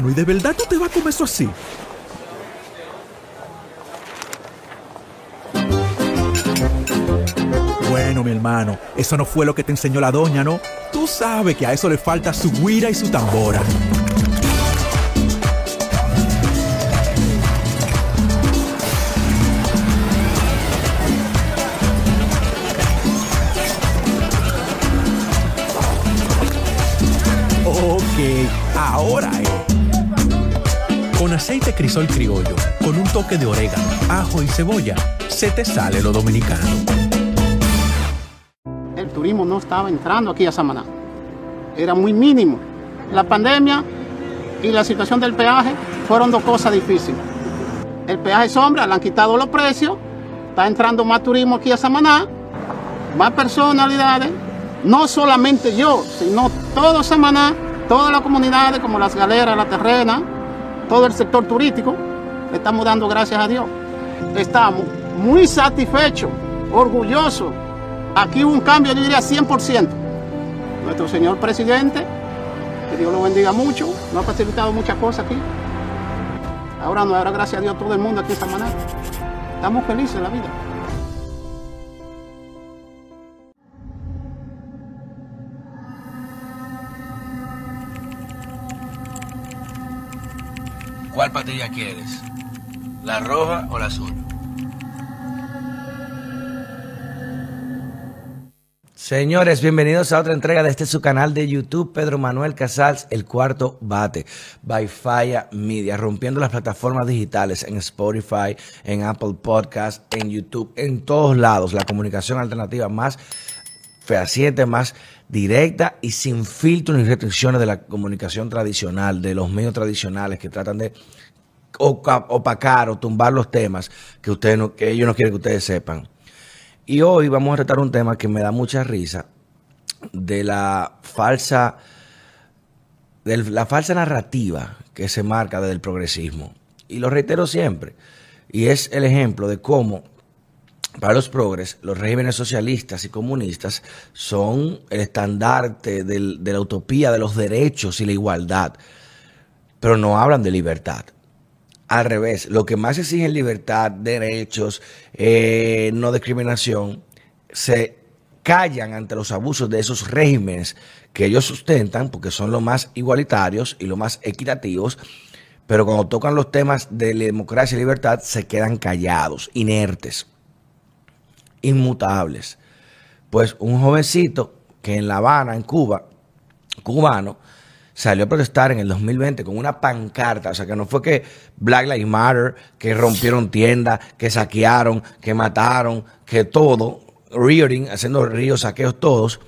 ¿y de verdad tú te vas a comer eso así? Bueno, mi hermano, eso no fue lo que te enseñó la doña, ¿no? Tú sabes que a eso le falta su guira y su tambora. Ok, ahora es. Aceite crisol criollo, con un toque de orégano, ajo y cebolla, se te sale lo dominicano. El turismo no estaba entrando aquí a Samaná. Era muy mínimo. La pandemia y la situación del peaje fueron dos cosas difíciles. El peaje sombra, le han quitado los precios, está entrando más turismo aquí a Samaná, más personalidades, no solamente yo, sino todo Samaná, todas las comunidades como las galeras, la terrena, todo el sector turístico, le estamos dando gracias a Dios. Estamos muy satisfechos, orgullosos. Aquí hubo un cambio, yo diría 100%. Nuestro señor presidente, que Dios lo bendiga mucho, nos ha facilitado muchas cosas aquí. Ahora nos dará gracias a Dios todo el mundo aquí en Samaná. Estamos felices en la vida. ¿Cuál patilla quieres? ¿La roja o la azul? Señores, bienvenidos a otra entrega de este su canal de YouTube, Pedro Manuel Casals, el cuarto bate, by Faya Media, rompiendo las plataformas digitales en Spotify, en Apple Podcast, en YouTube, en todos lados, la comunicación alternativa más fehaciente, más directa y sin filtros ni restricciones de la comunicación tradicional, de los medios tradicionales que tratan de opacar o tumbar los temas que ustedes no, que ellos no quieren que ustedes sepan. Y hoy vamos a tratar un tema que me da mucha risa de la falsa de la falsa narrativa que se marca desde el progresismo. Y lo reitero siempre. Y es el ejemplo de cómo para los progres, los regímenes socialistas y comunistas son el estandarte de la utopía de los derechos y la igualdad, pero no hablan de libertad. Al revés, lo que más exigen libertad, derechos, eh, no discriminación, se callan ante los abusos de esos regímenes que ellos sustentan porque son los más igualitarios y los más equitativos, pero cuando tocan los temas de democracia y libertad se quedan callados, inertes inmutables. Pues un jovencito que en La Habana, en Cuba, cubano, salió a protestar en el 2020 con una pancarta, o sea que no fue que Black Lives Matter, que rompieron tiendas, que saquearon, que mataron, que todo, rearing, haciendo ríos, saqueos todos,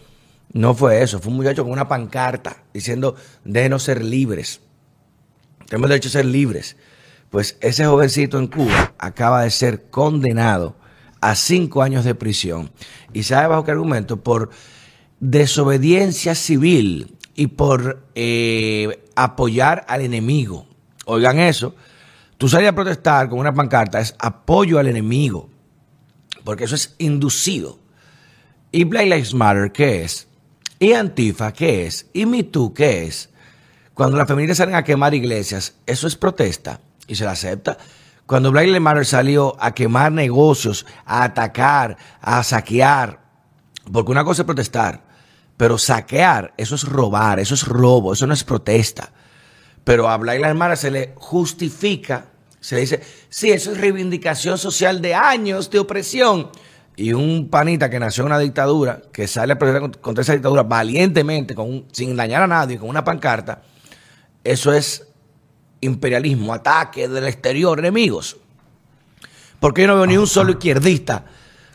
no fue eso, fue un muchacho con una pancarta diciendo, déjenos ser libres, tenemos derecho a ser libres. Pues ese jovencito en Cuba acaba de ser condenado a cinco años de prisión. ¿Y sabe bajo qué argumento? Por desobediencia civil y por eh, apoyar al enemigo. Oigan eso, tú salir a protestar con una pancarta es apoyo al enemigo, porque eso es inducido. ¿Y Black Lives Matter qué es? ¿Y Antifa qué es? ¿Y Me Too qué es? Cuando las feministas salen a quemar iglesias, eso es protesta y se la acepta. Cuando Black Lives salió a quemar negocios, a atacar, a saquear, porque una cosa es protestar, pero saquear, eso es robar, eso es robo, eso no es protesta. Pero a Black Lives se le justifica, se le dice, sí, eso es reivindicación social de años de opresión. Y un panita que nació en una dictadura, que sale a protestar cont- contra esa dictadura valientemente, sin dañar a nadie, con una pancarta, eso es imperialismo, ataque del exterior, enemigos. Porque yo no veo ni un solo izquierdista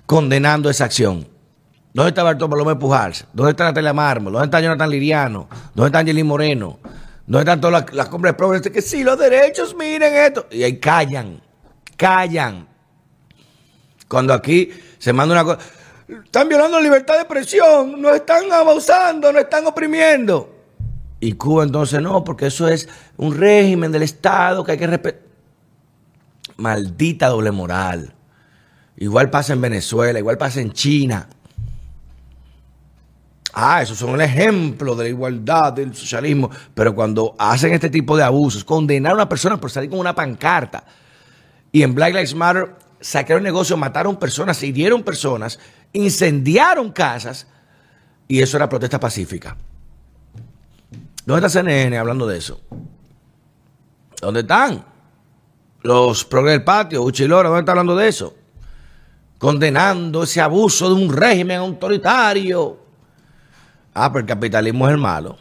condenando esa acción. ¿Dónde está Bartolomé Pujals? ¿Dónde está Natalia Mármol? ¿Dónde está Jonathan Liriano? ¿Dónde está Angelín Moreno? ¿Dónde están todas las, las compras progresistas? Que sí, los derechos, miren esto. Y ahí callan, callan. Cuando aquí se manda una cosa, están violando la libertad de expresión, nos están abusando, nos están oprimiendo. Y Cuba entonces no, porque eso es un régimen del Estado que hay que respetar. Maldita doble moral. Igual pasa en Venezuela, igual pasa en China. Ah, esos son el ejemplo de la igualdad, del socialismo. Pero cuando hacen este tipo de abusos, condenar a una persona por salir con una pancarta. Y en Black Lives Matter sacaron negocio, mataron personas, hirieron personas, incendiaron casas. Y eso era protesta pacífica. ¿Dónde está CNN hablando de eso? ¿Dónde están? Los progres del patio, Uchilora, ¿dónde está hablando de eso? Condenando ese abuso de un régimen autoritario. Ah, pero el capitalismo es el malo.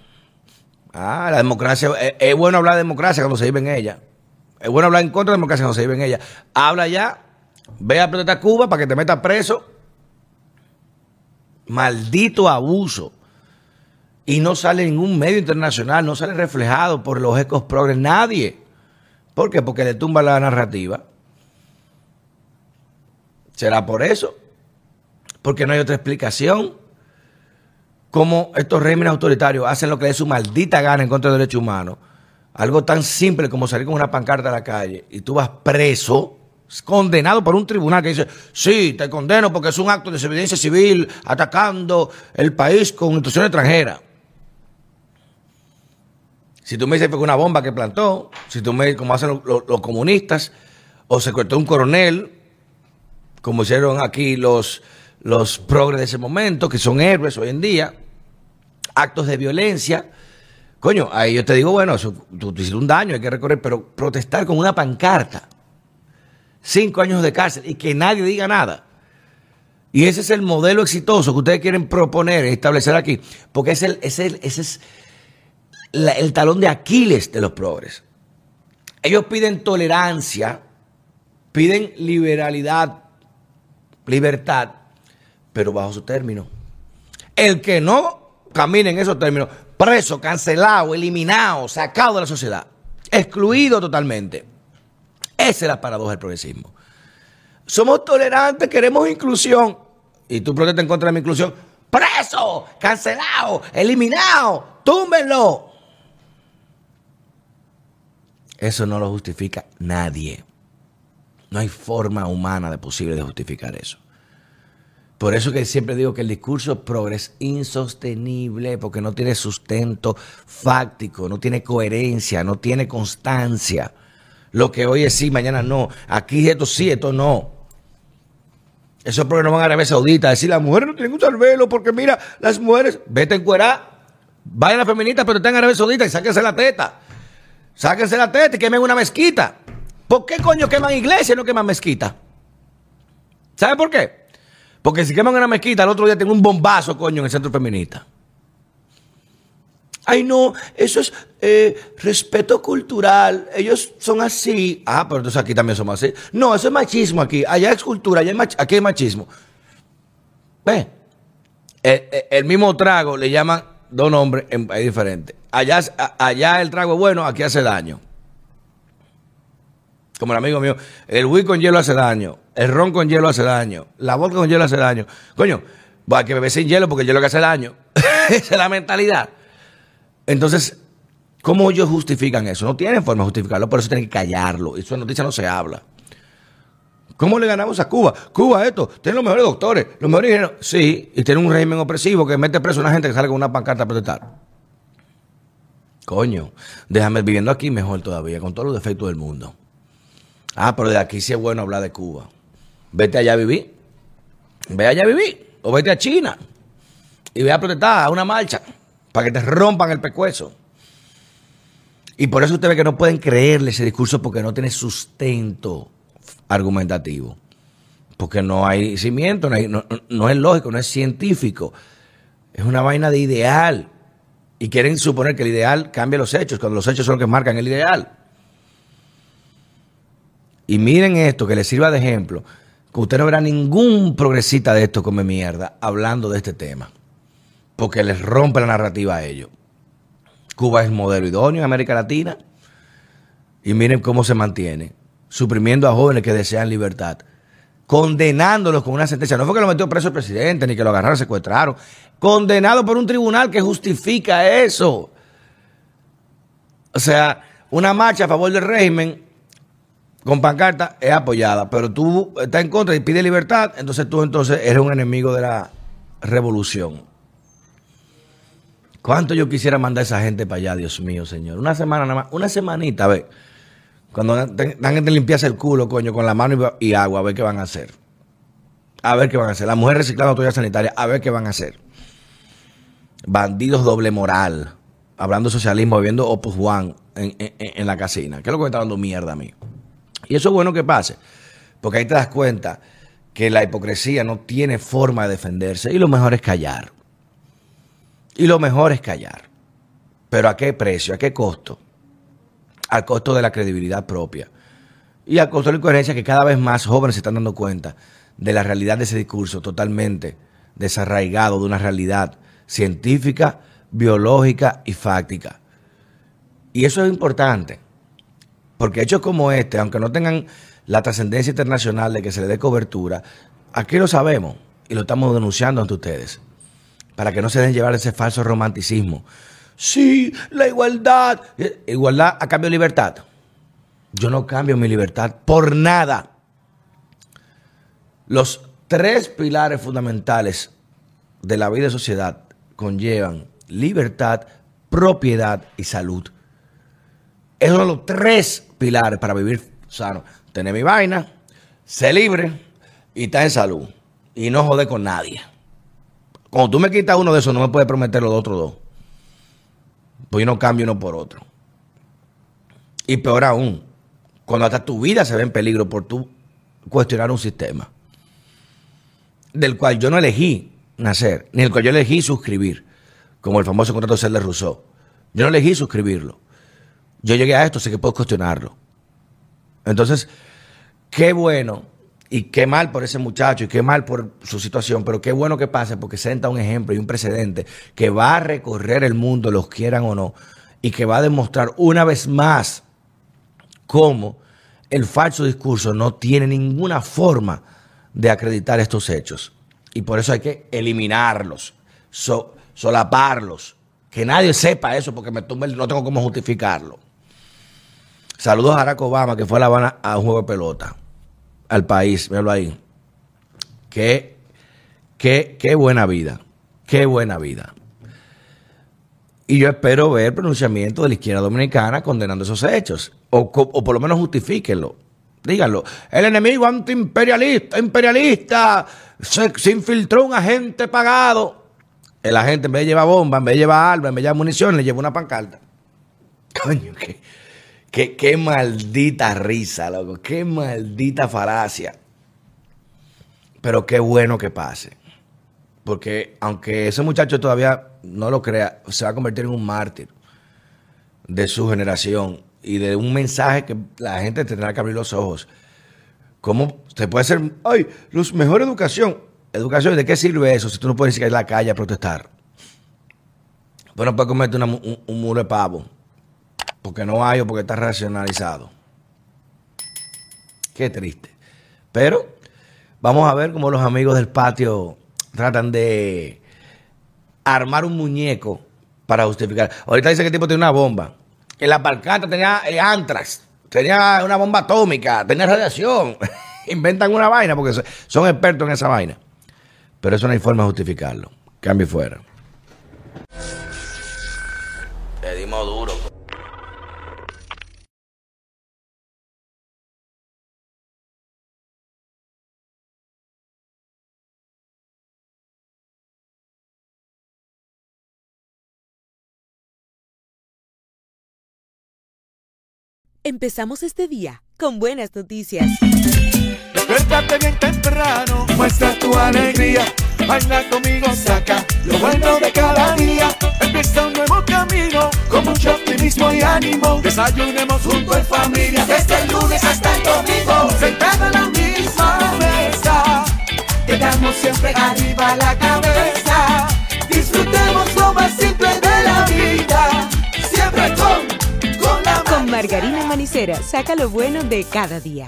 Ah, la democracia, es, es, bueno hablar de democracia cuando se vive en ella. Es bueno hablar en contra de la democracia cuando se vive en ella. Habla ya, ve a protestar a Cuba para que te metas preso. Maldito abuso. Y no sale ningún medio internacional, no sale reflejado por los ecos progres, nadie. ¿Por qué? Porque le tumba la narrativa. ¿Será por eso? Porque no hay otra explicación. Cómo estos regímenes autoritarios hacen lo que les su maldita gana en contra de derechos humanos. Algo tan simple como salir con una pancarta a la calle y tú vas preso, condenado por un tribunal que dice, sí, te condeno porque es un acto de desobediencia civil atacando el país con institución extranjera. Si tú me dices que fue una bomba que plantó, si tú me dices como hacen los, comunistas, o se cortó un coronel, como hicieron aquí los, los progres de ese momento, que son héroes hoy en día, actos de violencia. Coño, ahí yo te digo, bueno, tú, hiciste un daño, hay que recorrer, pero protestar con una pancarta, cinco años de cárcel y que nadie diga nada. Y ese es el modelo exitoso que ustedes quieren proponer, establecer aquí, porque es el, es el, ese es el talón de Aquiles de los progres. Ellos piden tolerancia, piden liberalidad, libertad, pero bajo su término. El que no camine en esos términos, preso, cancelado, eliminado, sacado de la sociedad, excluido totalmente. Esa es la paradoja del progresismo. Somos tolerantes, queremos inclusión. Y tú protestas en contra de mi inclusión. Preso, cancelado, eliminado, túmbenlo. Eso no lo justifica nadie. No hay forma humana de posible de justificar eso. Por eso que siempre digo que el discurso progre es insostenible porque no tiene sustento fáctico, no tiene coherencia, no tiene constancia. Lo que hoy es sí, mañana no. Aquí esto sí, esto no. Esos progres no van a Arabia Saudita a decir las mujeres no tienen que usar velo porque mira, las mujeres, vete en cuerá, vayan a las feministas, pero están en Arabia Saudita y sáquense la teta. Sáquense la teta y quemen una mezquita. ¿Por qué coño queman iglesia y no queman mezquita? ¿Sabe por qué? Porque si queman una mezquita, el otro día tengo un bombazo, coño, en el centro feminista. Ay, no, eso es eh, respeto cultural. Ellos son así. Ah, pero entonces aquí también somos así. No, eso es machismo aquí. Allá es cultura, allá es aquí es machismo. Ve, el, mismo trago le llaman dos nombres en país diferentes. Allá, allá el trago es bueno, aquí hace daño. Como el amigo mío, el whisky con hielo hace daño, el ron con hielo hace daño, la vodka con hielo hace daño. Coño, va a que beber sin hielo porque el hielo que hace daño. Esa es la mentalidad. Entonces, ¿cómo ellos justifican eso? No tienen forma de justificarlo, por eso tienen que callarlo. Eso en noticias no se habla. ¿Cómo le ganamos a Cuba? Cuba esto, tiene los mejores doctores, los mejores ingenieros. Sí, y tiene un régimen opresivo que mete preso a una gente que sale con una pancarta a protestar. Coño, déjame viviendo aquí mejor todavía, con todos los defectos del mundo. Ah, pero de aquí sí es bueno hablar de Cuba. Vete allá a vivir. Ve allá a vivir. O vete a China. Y ve a protestar a una marcha. Para que te rompan el pecuezo. Y por eso usted ve que no pueden creerle ese discurso porque no tiene sustento argumentativo. Porque no hay cimiento, no, es lógico, no es científico. Es una vaina de ideal. Y quieren suponer que el ideal cambia los hechos, cuando los hechos son los que marcan el ideal. Y miren esto, que les sirva de ejemplo, que usted no verá ningún progresista de esto come mierda hablando de este tema. Porque les rompe la narrativa a ellos. Cuba es modelo idóneo en América Latina. Y miren cómo se mantiene. Suprimiendo a jóvenes que desean libertad. Condenándolos con una sentencia. No fue que lo metió preso el presidente, ni que lo agarraron, secuestraron. Condenado por un tribunal que justifica eso. O sea, una marcha a favor del régimen con pancarta es apoyada, pero tú estás en contra y pides libertad, entonces tú entonces eres un enemigo de la revolución. ¿Cuánto yo quisiera mandar a esa gente para allá, Dios mío, señor? Una semana nada más, una semanita, a ver. Cuando dan que limpiarse el culo, coño, con la mano y, agua, a ver qué van a hacer. A ver qué van a hacer. La mujer reciclando toalla sanitaria, a ver qué van a hacer. Bandidos doble moral. Hablando de socialismo, viviendo Opus One en, en, la casina. ¿Qué es lo que me está dando mierda a mí? Y eso es bueno que pase. Porque ahí te das cuenta que la hipocresía no tiene forma de defenderse. Y lo mejor es callar. Y lo mejor es callar. Pero ¿a qué precio? ¿A qué costo? Al costo de la credibilidad propia. Y al costo de la incoherencia que cada vez más jóvenes se están dando cuenta de la realidad de ese discurso totalmente desarraigado de una realidad científica, biológica y fáctica. Y eso es importante, porque hechos como este, aunque no tengan la trascendencia internacional de que se le dé cobertura, aquí lo sabemos y lo estamos denunciando ante ustedes para que no se den llevar ese falso romanticismo. Sí, la igualdad. Eh, igualdad a cambio de libertad. Yo no cambio mi libertad por nada. Los tres pilares fundamentales de la vida y sociedad conllevan libertad, propiedad y salud. Esos son los tres pilares para vivir sano. Tener mi vaina, ser libre y estar en salud. Y no joder con nadie. Cuando tú me quitas uno de esos, no me puedes prometer los otros dos. Pues yo no uno por otro. Y peor aún, cuando hasta tu vida se ve en peligro por tú cuestionar un sistema del cual yo no elegí nacer, ni el cual yo elegí suscribir, como el famoso contrato de Rousseau. Yo no elegí suscribirlo. Yo llegué a esto, sé que puedo cuestionarlo. Entonces, qué bueno y qué mal por ese muchacho y qué mal por su situación, pero qué bueno que pase porque senta un ejemplo y un precedente que va a recorrer el mundo, los quieran o no, y que va a demostrar una vez más cómo el falso discurso no tiene ninguna forma de acreditar estos hechos. Y por eso hay que eliminarlos, solaparlos, que nadie sepa eso porque me tumbe, no tengo cómo justificarlo. Saludos a Barack Obama que fue a La Habana a un juego de pelota al país, míralo ahí. Qué, qué, qué buena vida, qué buena vida. Y yo espero ver pronunciamiento de la izquierda dominicana condenando esos hechos, o, por lo menos justifíquenlo. Díganlo. El enemigo antiimperialista, imperialista, se, se, infiltró un agente pagado. El agente en vez de llevar bomba, en vez de llevar armas, en vez de llevar munición, le lleva una pancarta. Coño, qué, Qué, maldita risa, loco. Qué maldita falacia. Pero qué bueno que pase. Porque aunque ese muchacho todavía no lo crea, se va a convertir en un mártir de su generación y de un mensaje que la gente tendrá que abrir los ojos. ¿Cómo se puede ser, ay, los mejor educación? Educación, ¿de qué sirve eso si tú no puedes ir a la calle a protestar? Tú no puedes comerte un, un muro de pavo porque no hay o porque está racionalizado. Qué triste. Pero vamos a ver cómo los amigos del patio tratan de armar un muñeco para justificar. Ahorita dice que el tipo tiene una bomba. En la palcata tenía el antrax, tenía una bomba atómica, tenía radiación. Inventan una vaina porque son expertos en esa vaina. Pero eso no hay forma de justificarlo. Cambio fuera. Empezamos este día con buenas noticias. Despiértate bien temprano, muestra tu alegría. Baila conmigo, saca lo bueno de cada día. Empieza un nuevo camino con mucho optimismo y ánimo. Desayunemos junto en familia desde el lunes hasta el domingo. Sentado en la misma mesa, quedamos siempre arriba la cabeza. Disfrutemos lo más simple Margarina Manicera, saca lo bueno de cada día.